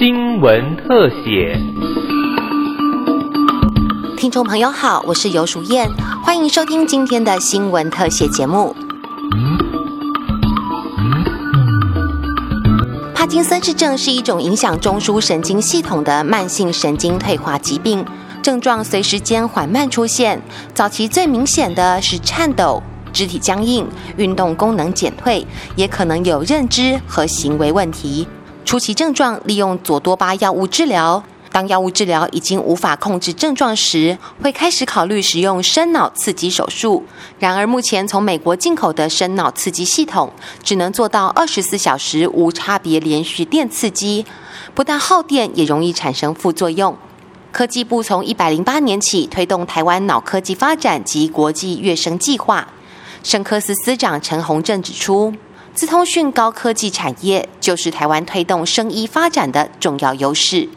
新闻特写。听众朋友好，我是尤淑燕，欢迎收听今天的新闻特写节目。帕金森氏症是一种影响中枢神经系统的慢性神经退化疾病，症状随时间缓慢出现。早期最明显的是颤抖、肢体僵硬、运动功能减退，也可能有认知和行为问题。初期症状利用左多巴药物治疗。当药物治疗已经无法控制症状时，会开始考虑使用深脑刺激手术。然而，目前从美国进口的深脑刺激系统只能做到二十四小时无差别连续电刺激，不但耗电，也容易产生副作用。科技部从一百零八年起推动台湾脑科技发展及国际跃升计划。生科司司长陈宏正指出，资通讯高科技产业就是台湾推动生医发展的重要优势。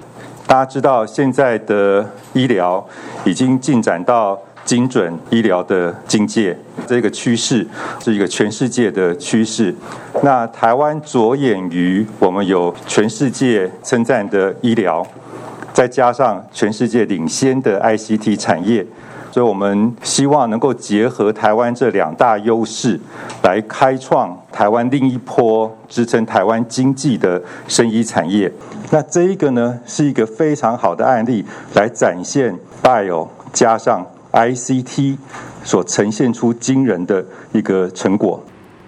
大家知道，现在的医疗已经进展到精准医疗的境界，这个趋势是一个全世界的趋势。那台湾着眼于我们有全世界称赞的医疗，再加上全世界领先的 ICT 产业。所以我们希望能够结合台湾这两大优势，来开创台湾另一波支撑台湾经济的生医产业。那这一个呢，是一个非常好的案例，来展现 Bio 加上 ICT 所呈现出惊人的一个成果。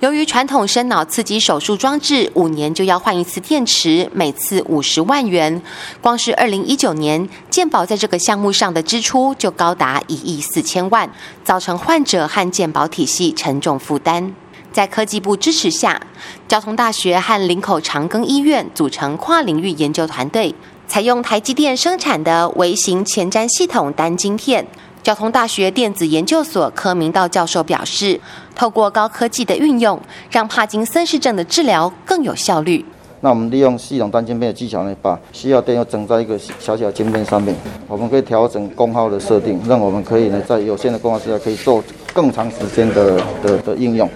由于传统深脑刺激手术装置五年就要换一次电池，每次五十万元，光是二零一九年健保在这个项目上的支出就高达一亿四千万，造成患者和健保体系沉重负担。在科技部支持下，交通大学和林口长庚医院组成跨领域研究团队，采用台积电生产的微型前瞻系统单晶片。交通大学电子研究所柯明道教授表示，透过高科技的运用，让帕金森氏症的治疗更有效率。那我们利用系统单晶片的技巧呢，把需要电又整在一个小小晶片上面，我们可以调整功耗的设定，让我们可以呢在有限的功耗之下，可以做更长时间的的的应用。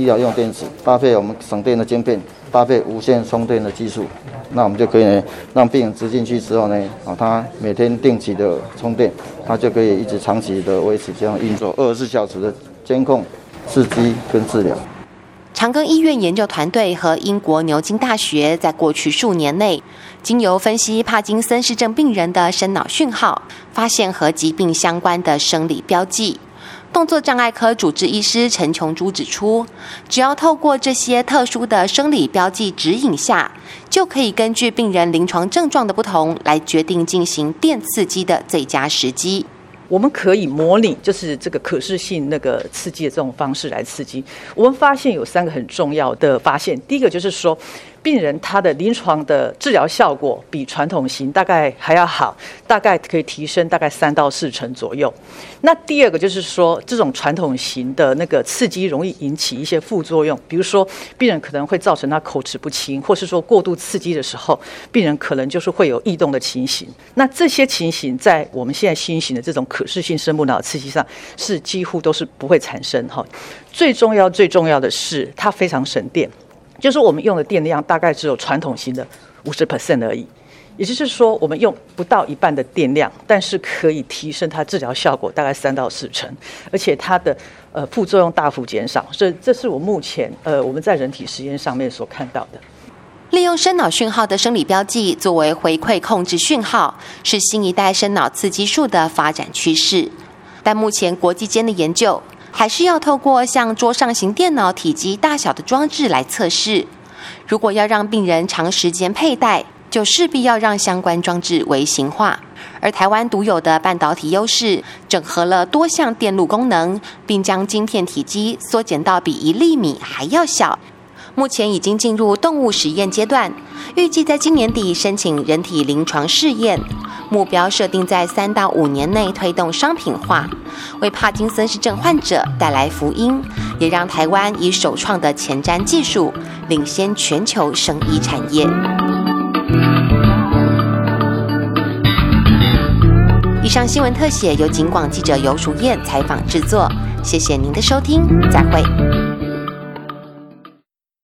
医疗用电池搭配我们省电的晶片，搭配无线充电的技术，那我们就可以呢让病人植进去之后呢，啊，他每天定期的充电，他就可以一直长期的维持这样运作，二十四小时的监控、刺激跟治疗。长庚医院研究团队和英国牛津大学在过去数年内，经由分析帕金森氏症病人的深脑讯号，发现和疾病相关的生理标记。动作障碍科主治医师陈琼珠指出，只要透过这些特殊的生理标记指引下，就可以根据病人临床症状的不同，来决定进行电刺激的最佳时机。我们可以模拟，就是这个可视性那个刺激的这种方式来刺激。我们发现有三个很重要的发现，第一个就是说，病人他的临床的治疗效果比传统型大概还要好，大概可以提升大概三到四成左右。那第二个就是说，这种传统型的那个刺激容易引起一些副作用，比如说病人可能会造成他口齿不清，或是说过度刺激的时候，病人可能就是会有异动的情形。那这些情形在我们现在新型的这种可视性声部脑刺激上是几乎都是不会产生哈。最重要最重要的是，它非常省电。就是我们用的电量大概只有传统型的五十 percent 而已，也就是说，我们用不到一半的电量，但是可以提升它治疗效果大概三到四成，而且它的呃副作用大幅减少。所以，这是我目前呃我们在人体实验上面所看到的。利用深脑讯号的生理标记作为回馈控制讯号，是新一代深脑刺激术的发展趋势。但目前国际间的研究。还是要透过像桌上型电脑体积大小的装置来测试。如果要让病人长时间佩戴，就势必要让相关装置微型化。而台湾独有的半导体优势，整合了多项电路功能，并将晶片体积缩减到比一粒米还要小。目前已经进入动物实验阶段，预计在今年底申请人体临床试验。目标设定在三到五年内推动商品化，为帕金森氏症患者带来福音，也让台湾以首创的前瞻技术领先全球生医产业。以上新闻特写由警广记者尤淑燕采访制作，谢谢您的收听，再会。